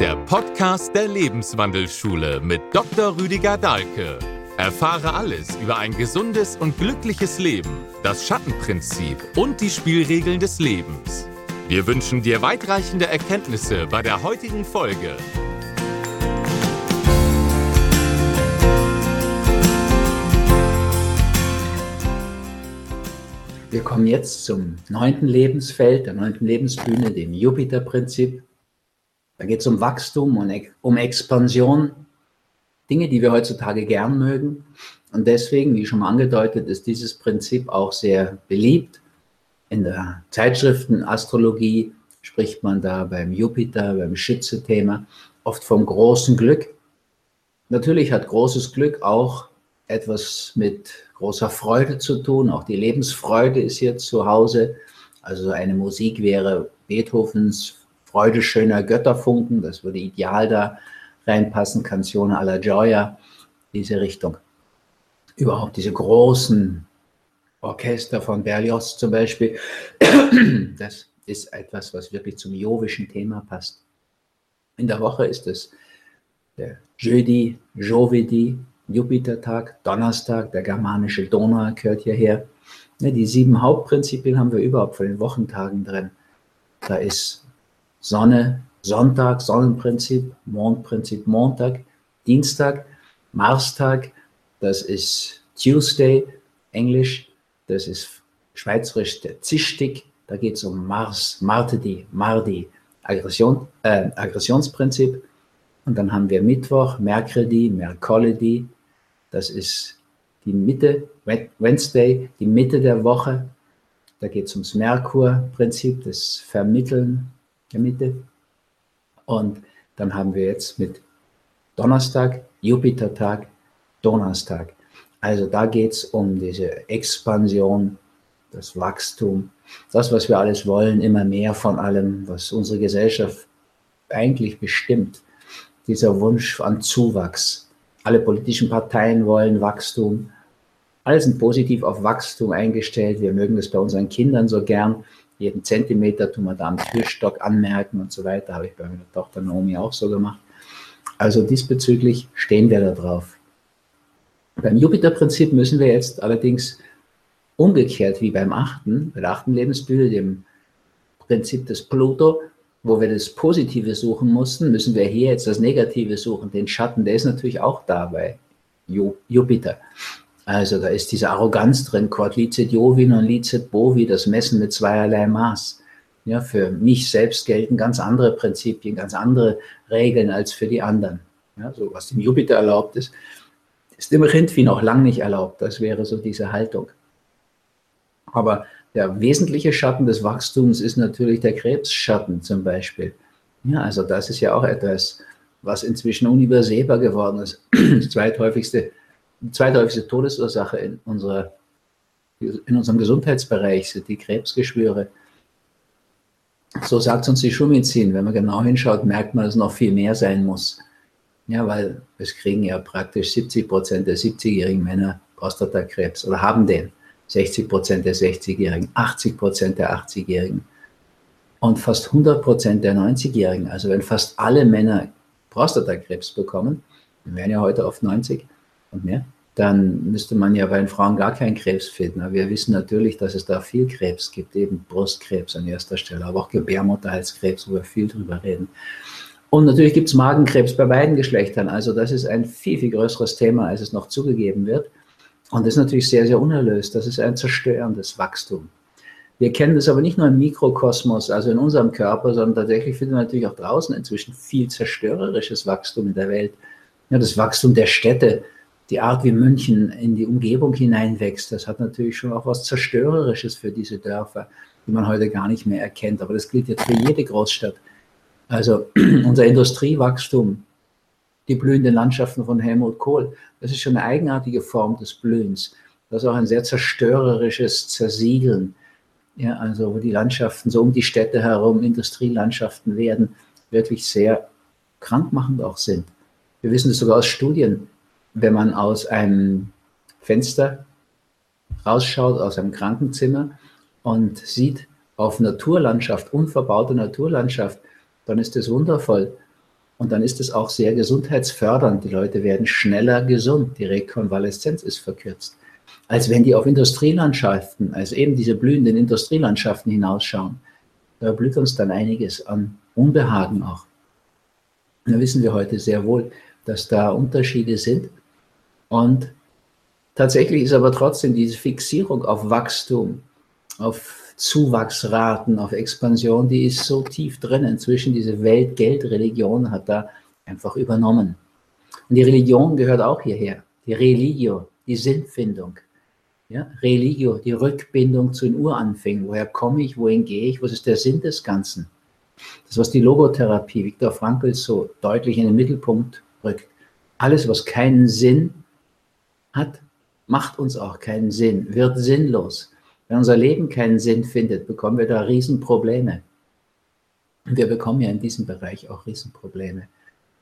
der Podcast der Lebenswandelschule mit Dr. Rüdiger Dahlke. Erfahre alles über ein gesundes und glückliches Leben, das Schattenprinzip und die Spielregeln des Lebens. Wir wünschen dir weitreichende Erkenntnisse bei der heutigen Folge. Wir kommen jetzt zum neunten Lebensfeld, der neunten Lebensbühne, dem Jupiter-Prinzip. Da geht es um Wachstum und um Expansion, Dinge, die wir heutzutage gern mögen. Und deswegen, wie schon mal angedeutet, ist dieses Prinzip auch sehr beliebt. In der Zeitschriftenastrologie spricht man da beim Jupiter, beim Schütze-Thema oft vom großen Glück. Natürlich hat großes Glück auch etwas mit großer Freude zu tun. Auch die Lebensfreude ist hier zu Hause. Also eine Musik wäre Beethovens Freude schöner Götterfunken. Das würde ideal da reinpassen. Canzone alla Gioia, diese Richtung. Überhaupt diese großen Orchester von Berlioz zum Beispiel. Das ist etwas, was wirklich zum jovischen Thema passt. In der Woche ist es der Jeudi, Jovedi, Jupitertag, Donnerstag, der germanische Donau gehört hierher. Die sieben Hauptprinzipien haben wir überhaupt von den Wochentagen drin. Da ist Sonne, Sonntag, Sonnenprinzip, Mondprinzip, Montag, Dienstag, Marstag, das ist Tuesday, Englisch, das ist schweizerisch der Zischtig, da geht es um Mars, Martedi, Mardi, Aggression, äh, Aggressionsprinzip. Und dann haben wir Mittwoch, Mercredi, Mercoledi, das ist die Mitte, Wednesday, die Mitte der Woche. Da geht es ums Merkur-Prinzip, das Vermitteln der Mitte. Und dann haben wir jetzt mit Donnerstag, Jupiter-Tag, Donnerstag. Also da geht es um diese Expansion, das Wachstum, das, was wir alles wollen, immer mehr von allem, was unsere Gesellschaft eigentlich bestimmt. Dieser Wunsch an Zuwachs, alle politischen Parteien wollen Wachstum. Alle sind positiv auf Wachstum eingestellt. Wir mögen das bei unseren Kindern so gern. Jeden Zentimeter tun wir da am Türstock anmerken und so weiter. Habe ich bei meiner Tochter Naomi auch so gemacht. Also diesbezüglich stehen wir da drauf. Beim Jupiter-Prinzip müssen wir jetzt allerdings umgekehrt wie beim achten, bei der achten Lebensbühne, dem Prinzip des Pluto, wo wir das Positive suchen mussten, müssen wir hier jetzt das Negative suchen. Den Schatten, der ist natürlich auch da bei Jupiter. Also da ist diese Arroganz drin, quod licet Jovi non licet bovi, das Messen mit zweierlei Maß. Ja, für mich selbst gelten ganz andere Prinzipien, ganz andere Regeln als für die anderen. Ja, so was dem Jupiter erlaubt ist, ist dem Rindvieh noch lang nicht erlaubt. Das wäre so diese Haltung. Aber der wesentliche Schatten des Wachstums ist natürlich der Krebsschatten zum Beispiel. Ja, also das ist ja auch etwas, was inzwischen unübersehbar geworden ist. Das zweithäufigste, die zweithäufigste Todesursache in, unserer, in unserem Gesundheitsbereich sind die Krebsgeschwüre. So sagt uns die Schulmedizin. Wenn man genau hinschaut, merkt man, dass noch viel mehr sein muss. Ja, weil es kriegen ja praktisch 70 Prozent der 70-jährigen Männer Prostatakrebs oder haben den. 60 Prozent der 60-Jährigen, 80 Prozent der 80-Jährigen und fast 100 Prozent der 90-Jährigen. Also wenn fast alle Männer Prostatakrebs bekommen, wir wären ja heute auf 90 und mehr, dann müsste man ja bei den Frauen gar keinen Krebs finden. Aber wir wissen natürlich, dass es da viel Krebs gibt, eben Brustkrebs an erster Stelle, aber auch Gebärmutterhalskrebs, wo wir viel drüber reden. Und natürlich gibt es Magenkrebs bei beiden Geschlechtern. Also das ist ein viel, viel größeres Thema, als es noch zugegeben wird. Und das ist natürlich sehr, sehr unerlöst. Das ist ein zerstörendes Wachstum. Wir kennen das aber nicht nur im Mikrokosmos, also in unserem Körper, sondern tatsächlich finden wir natürlich auch draußen inzwischen viel zerstörerisches Wachstum in der Welt. Ja, das Wachstum der Städte, die Art, wie München in die Umgebung hineinwächst, das hat natürlich schon auch was Zerstörerisches für diese Dörfer, die man heute gar nicht mehr erkennt. Aber das gilt jetzt für jede Großstadt. Also unser Industriewachstum, die blühenden Landschaften von Helmut Kohl. Das ist schon eine eigenartige Form des Blühens. Das ist auch ein sehr zerstörerisches Zersiegeln. Ja, also wo die Landschaften so um die Städte herum, Industrielandschaften werden, wirklich sehr krankmachend auch sind. Wir wissen das sogar aus Studien. Wenn man aus einem Fenster rausschaut, aus einem Krankenzimmer und sieht auf Naturlandschaft, unverbaute Naturlandschaft, dann ist das wundervoll. Und dann ist es auch sehr gesundheitsfördernd. Die Leute werden schneller gesund. Die Rekonvaleszenz ist verkürzt. Als wenn die auf Industrielandschaften, also eben diese blühenden Industrielandschaften hinausschauen. Da blüht uns dann einiges an Unbehagen auch. Da wissen wir heute sehr wohl, dass da Unterschiede sind. Und tatsächlich ist aber trotzdem diese Fixierung auf Wachstum, auf Zuwachsraten, auf Expansion, die ist so tief drin. Inzwischen diese Weltgeldreligion hat da einfach übernommen. Und die Religion gehört auch hierher. Die Religio, die Sinnfindung. Ja, Religio, die Rückbindung zu den Uranfängen. Woher komme ich, wohin gehe ich, was ist der Sinn des Ganzen? Das, was die Logotherapie Viktor Frankl so deutlich in den Mittelpunkt rückt. Alles, was keinen Sinn hat, macht uns auch keinen Sinn, wird sinnlos. Wenn unser Leben keinen Sinn findet, bekommen wir da Riesenprobleme. Und wir bekommen ja in diesem Bereich auch Riesenprobleme.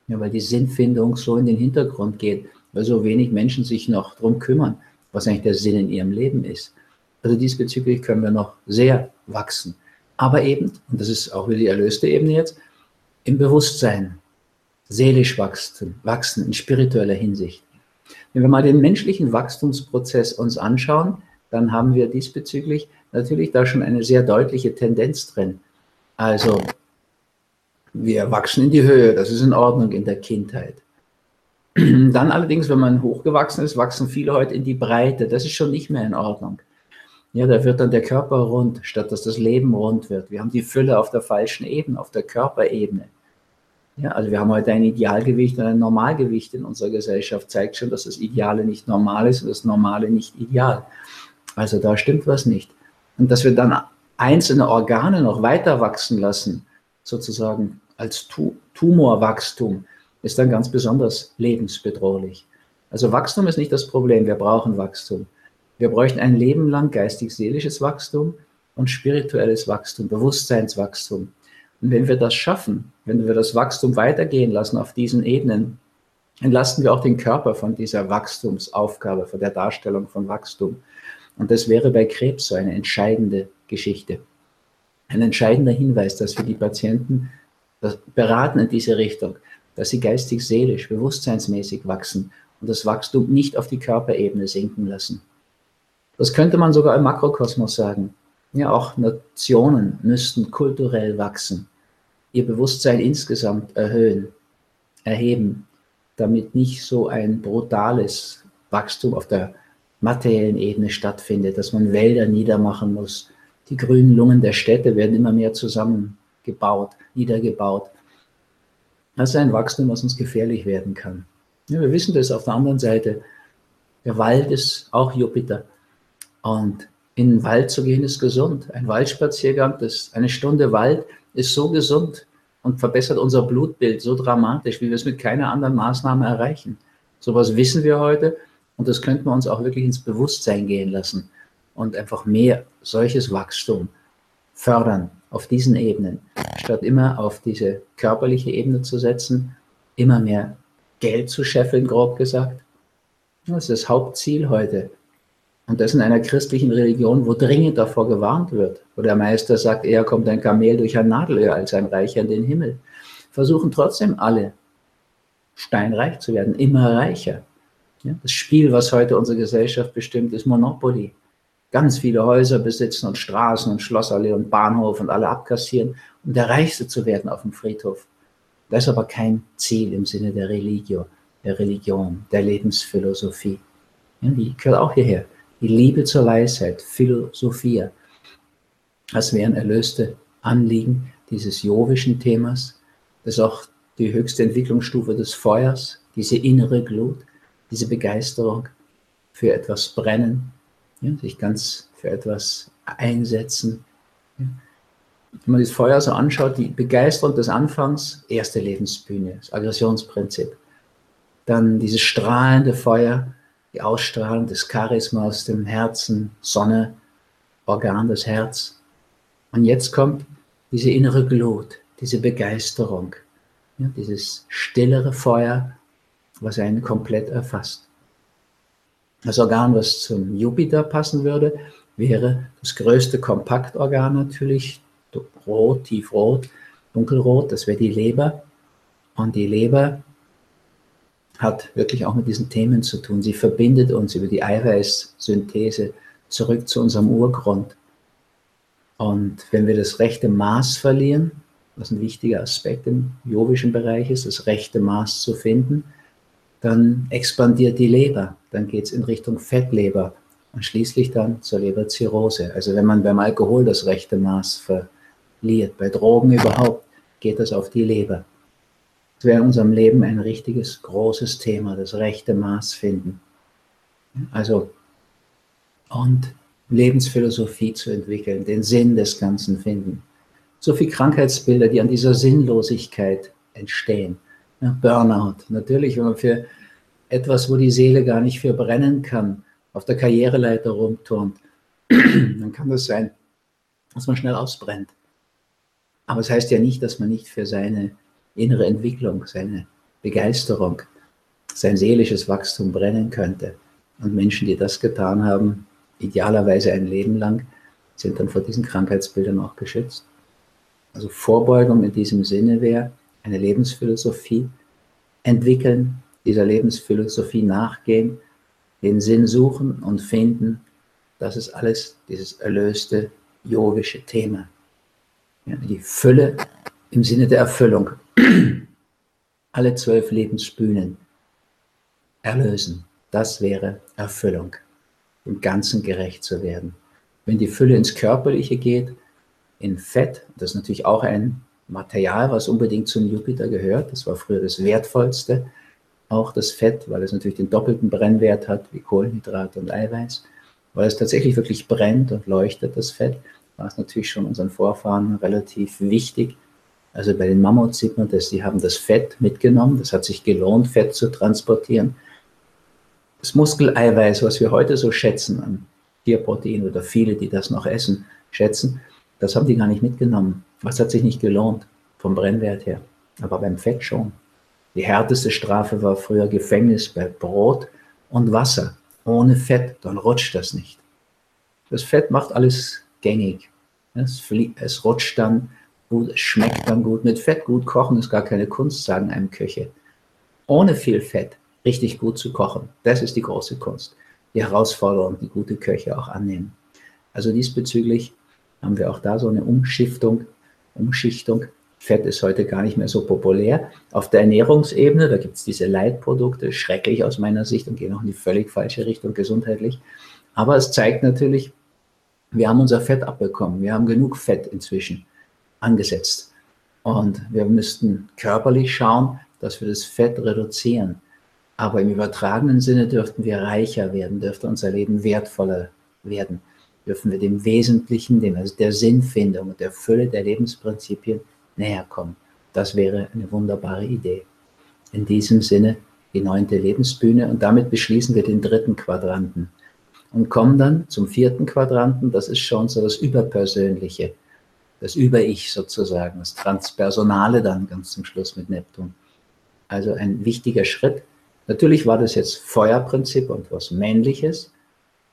Ja, weil die Sinnfindung so in den Hintergrund geht, weil so wenig Menschen sich noch darum kümmern, was eigentlich der Sinn in ihrem Leben ist. Also diesbezüglich können wir noch sehr wachsen. Aber eben, und das ist auch wieder die erlöste Ebene jetzt, im Bewusstsein, seelisch wachsen, wachsen in spiritueller Hinsicht. Wenn wir mal den menschlichen Wachstumsprozess uns anschauen, dann haben wir diesbezüglich natürlich da schon eine sehr deutliche Tendenz drin. Also wir wachsen in die Höhe, das ist in Ordnung in der Kindheit. Dann allerdings, wenn man hochgewachsen ist, wachsen viele heute in die Breite, das ist schon nicht mehr in Ordnung. Ja, da wird dann der Körper rund, statt dass das Leben rund wird. Wir haben die Fülle auf der falschen Ebene, auf der Körperebene. Ja, also wir haben heute ein Idealgewicht und ein Normalgewicht in unserer Gesellschaft. Zeigt schon, dass das Ideale nicht normal ist und das Normale nicht ideal. Also da stimmt was nicht. Und dass wir dann einzelne Organe noch weiter wachsen lassen, sozusagen als Tumorwachstum, ist dann ganz besonders lebensbedrohlich. Also Wachstum ist nicht das Problem, wir brauchen Wachstum. Wir bräuchten ein Leben lang geistig-seelisches Wachstum und spirituelles Wachstum, Bewusstseinswachstum. Und wenn wir das schaffen, wenn wir das Wachstum weitergehen lassen auf diesen Ebenen, entlasten wir auch den Körper von dieser Wachstumsaufgabe, von der Darstellung von Wachstum. Und das wäre bei Krebs so eine entscheidende Geschichte. Ein entscheidender Hinweis, dass wir die Patienten beraten in diese Richtung, dass sie geistig, seelisch, bewusstseinsmäßig wachsen und das Wachstum nicht auf die Körperebene sinken lassen. Das könnte man sogar im Makrokosmos sagen. Ja, auch Nationen müssten kulturell wachsen, ihr Bewusstsein insgesamt erhöhen, erheben, damit nicht so ein brutales Wachstum auf der materiellen Ebene stattfindet, dass man Wälder niedermachen muss. Die grünen Lungen der Städte werden immer mehr zusammengebaut, niedergebaut. Das ist ein Wachstum, was uns gefährlich werden kann. Ja, wir wissen das auf der anderen Seite. Der Wald ist auch Jupiter. Und in den Wald zu gehen ist gesund. Ein Waldspaziergang, das, eine Stunde Wald ist so gesund und verbessert unser Blutbild so dramatisch, wie wir es mit keiner anderen Maßnahme erreichen. Sowas wissen wir heute und das könnten wir uns auch wirklich ins Bewusstsein gehen lassen und einfach mehr solches Wachstum fördern auf diesen Ebenen, statt immer auf diese körperliche Ebene zu setzen, immer mehr Geld zu scheffeln, grob gesagt. Das ist das Hauptziel heute. Und das in einer christlichen Religion, wo dringend davor gewarnt wird, wo der Meister sagt, eher kommt ein Kamel durch ein Nadelöhr als ein Reicher in den Himmel. Versuchen trotzdem alle steinreich zu werden, immer reicher. Ja, das Spiel, was heute unsere Gesellschaft bestimmt, ist Monopoly. Ganz viele Häuser besitzen und Straßen und Schlossallee und Bahnhof und alle abkassieren, um der Reichste zu werden auf dem Friedhof. Das ist aber kein Ziel im Sinne der Religio, der Religion, der Lebensphilosophie. Ja, die gehört auch hierher. Die Liebe zur Weisheit, Philosophia. Das wären erlöste Anliegen dieses jovischen Themas. Das auch die höchste Entwicklungsstufe des Feuers, diese innere Glut diese Begeisterung für etwas brennen, ja, sich ganz für etwas einsetzen. Ja. Wenn man das Feuer so anschaut, die Begeisterung des Anfangs, erste Lebensbühne, das Aggressionsprinzip. Dann dieses strahlende Feuer, die Ausstrahlung des Charisma aus dem Herzen, Sonne, Organ des Herz. Und jetzt kommt diese innere Glut, diese Begeisterung, ja, dieses stillere Feuer, was einen komplett erfasst. Das Organ, was zum Jupiter passen würde, wäre das größte Kompaktorgan natürlich, rot, tiefrot, dunkelrot, das wäre die Leber. Und die Leber hat wirklich auch mit diesen Themen zu tun. Sie verbindet uns über die Eiweißsynthese zurück zu unserem Urgrund. Und wenn wir das rechte Maß verlieren, was ein wichtiger Aspekt im yogischen Bereich ist, das rechte Maß zu finden, dann expandiert die Leber, dann geht es in Richtung Fettleber und schließlich dann zur Leberzirrhose. Also wenn man beim Alkohol das rechte Maß verliert, bei Drogen überhaupt, geht das auf die Leber. Es wäre in unserem Leben ein richtiges, großes Thema, das rechte Maß finden. Also, und Lebensphilosophie zu entwickeln, den Sinn des Ganzen finden. So viele Krankheitsbilder, die an dieser Sinnlosigkeit entstehen. Burnout. Natürlich, wenn man für etwas, wo die Seele gar nicht für brennen kann, auf der Karriereleiter rumturnt, dann kann das sein, dass man schnell ausbrennt. Aber es das heißt ja nicht, dass man nicht für seine innere Entwicklung, seine Begeisterung, sein seelisches Wachstum brennen könnte. Und Menschen, die das getan haben, idealerweise ein Leben lang, sind dann vor diesen Krankheitsbildern auch geschützt. Also Vorbeugung in diesem Sinne wäre eine Lebensphilosophie entwickeln, dieser Lebensphilosophie nachgehen, den Sinn suchen und finden. Das ist alles dieses erlöste yogische Thema. Ja, die Fülle im Sinne der Erfüllung. Alle zwölf Lebensbühnen erlösen. Das wäre Erfüllung, im Ganzen gerecht zu werden. Wenn die Fülle ins Körperliche geht, in Fett, das ist natürlich auch ein Material, was unbedingt zum Jupiter gehört, das war früher das Wertvollste, auch das Fett, weil es natürlich den doppelten Brennwert hat wie Kohlenhydrate und Eiweiß, weil es tatsächlich wirklich brennt und leuchtet, das Fett, war es natürlich schon unseren Vorfahren relativ wichtig, also bei den Mammuts sieht man das, die haben das Fett mitgenommen, das hat sich gelohnt, Fett zu transportieren. Das Muskeleiweiß, was wir heute so schätzen an Tierprotein oder viele, die das noch essen, schätzen, das haben die gar nicht mitgenommen. Was hat sich nicht gelohnt vom Brennwert her? Aber beim Fett schon. Die härteste Strafe war früher Gefängnis bei Brot und Wasser. Ohne Fett, dann rutscht das nicht. Das Fett macht alles gängig. Es, es rutscht dann gut, schmeckt dann gut. Mit Fett gut kochen ist gar keine Kunst, sagen einem Köche. Ohne viel Fett richtig gut zu kochen, das ist die große Kunst. Die Herausforderung, die gute Köche auch annehmen. Also diesbezüglich haben wir auch da so eine Umschiftung, Umschichtung. Fett ist heute gar nicht mehr so populär. Auf der Ernährungsebene, da gibt es diese Leitprodukte, schrecklich aus meiner Sicht und gehen auch in die völlig falsche Richtung gesundheitlich. Aber es zeigt natürlich, wir haben unser Fett abbekommen. Wir haben genug Fett inzwischen angesetzt. Und wir müssten körperlich schauen, dass wir das Fett reduzieren. Aber im übertragenen Sinne dürften wir reicher werden, dürfte unser Leben wertvoller werden, dürfen wir dem Wesentlichen, dem, also der Sinnfindung und der Fülle der Lebensprinzipien näher kommen. Das wäre eine wunderbare Idee. In diesem Sinne die neunte Lebensbühne und damit beschließen wir den dritten Quadranten und kommen dann zum vierten Quadranten. Das ist schon so das Überpersönliche das Über-Ich sozusagen, das Transpersonale dann ganz zum Schluss mit Neptun. Also ein wichtiger Schritt. Natürlich war das jetzt Feuerprinzip und was Männliches.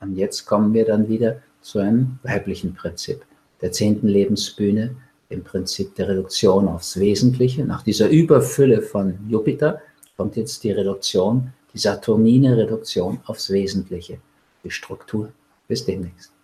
Und jetzt kommen wir dann wieder zu einem weiblichen Prinzip, der zehnten Lebensbühne, im Prinzip der Reduktion aufs Wesentliche. Nach dieser Überfülle von Jupiter kommt jetzt die Reduktion, die Saturnine Reduktion aufs Wesentliche, die Struktur. Bis demnächst.